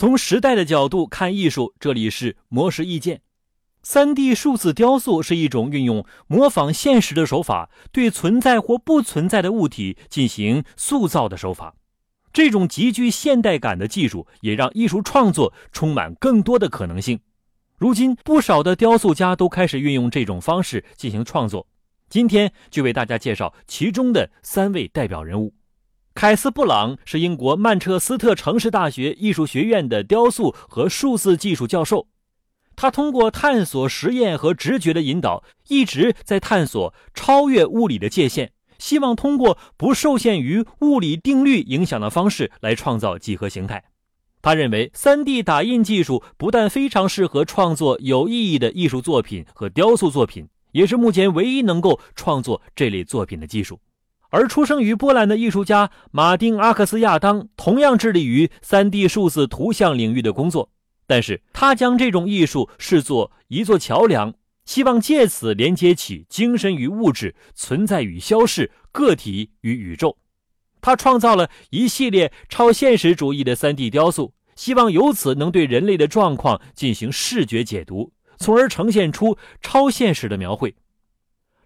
从时代的角度看艺术，这里是魔石意见。三 D 数字雕塑是一种运用模仿现实的手法，对存在或不存在的物体进行塑造的手法。这种极具现代感的技术，也让艺术创作充满更多的可能性。如今，不少的雕塑家都开始运用这种方式进行创作。今天就为大家介绍其中的三位代表人物。凯斯·布朗是英国曼彻斯特城市大学艺术学院的雕塑和数字技术教授。他通过探索实验和直觉的引导，一直在探索超越物理的界限，希望通过不受限于物理定律影响的方式来创造几何形态。他认为，3D 打印技术不但非常适合创作有意义的艺术作品和雕塑作品，也是目前唯一能够创作这类作品的技术。而出生于波兰的艺术家马丁·阿克斯亚当同样致力于 3D 数字图像领域的工作。但是他将这种艺术视作一座桥梁，希望借此连接起精神与物质、存在与消逝、个体与宇宙。他创造了一系列超现实主义的 3D 雕塑，希望由此能对人类的状况进行视觉解读，从而呈现出超现实的描绘。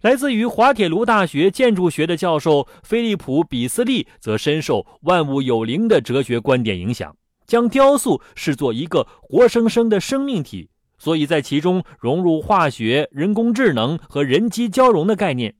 来自于滑铁卢大学建筑学的教授菲利普·比斯利则深受万物有灵的哲学观点影响。将雕塑视作一个活生生的生命体，所以在其中融入化学、人工智能和人机交融的概念。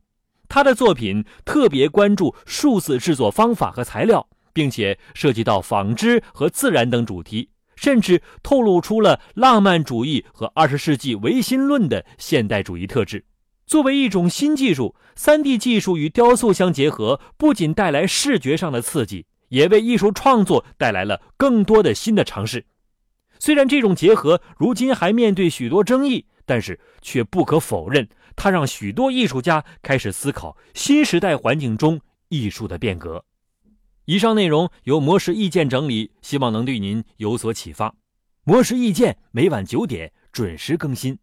他的作品特别关注数字制作方法和材料，并且涉及到纺织和自然等主题，甚至透露出了浪漫主义和二十世纪唯心论的现代主义特质。作为一种新技术，3D 技术与雕塑相结合，不仅带来视觉上的刺激。也为艺术创作带来了更多的新的尝试。虽然这种结合如今还面对许多争议，但是却不可否认，它让许多艺术家开始思考新时代环境中艺术的变革。以上内容由魔石意见整理，希望能对您有所启发。魔石意见每晚九点准时更新。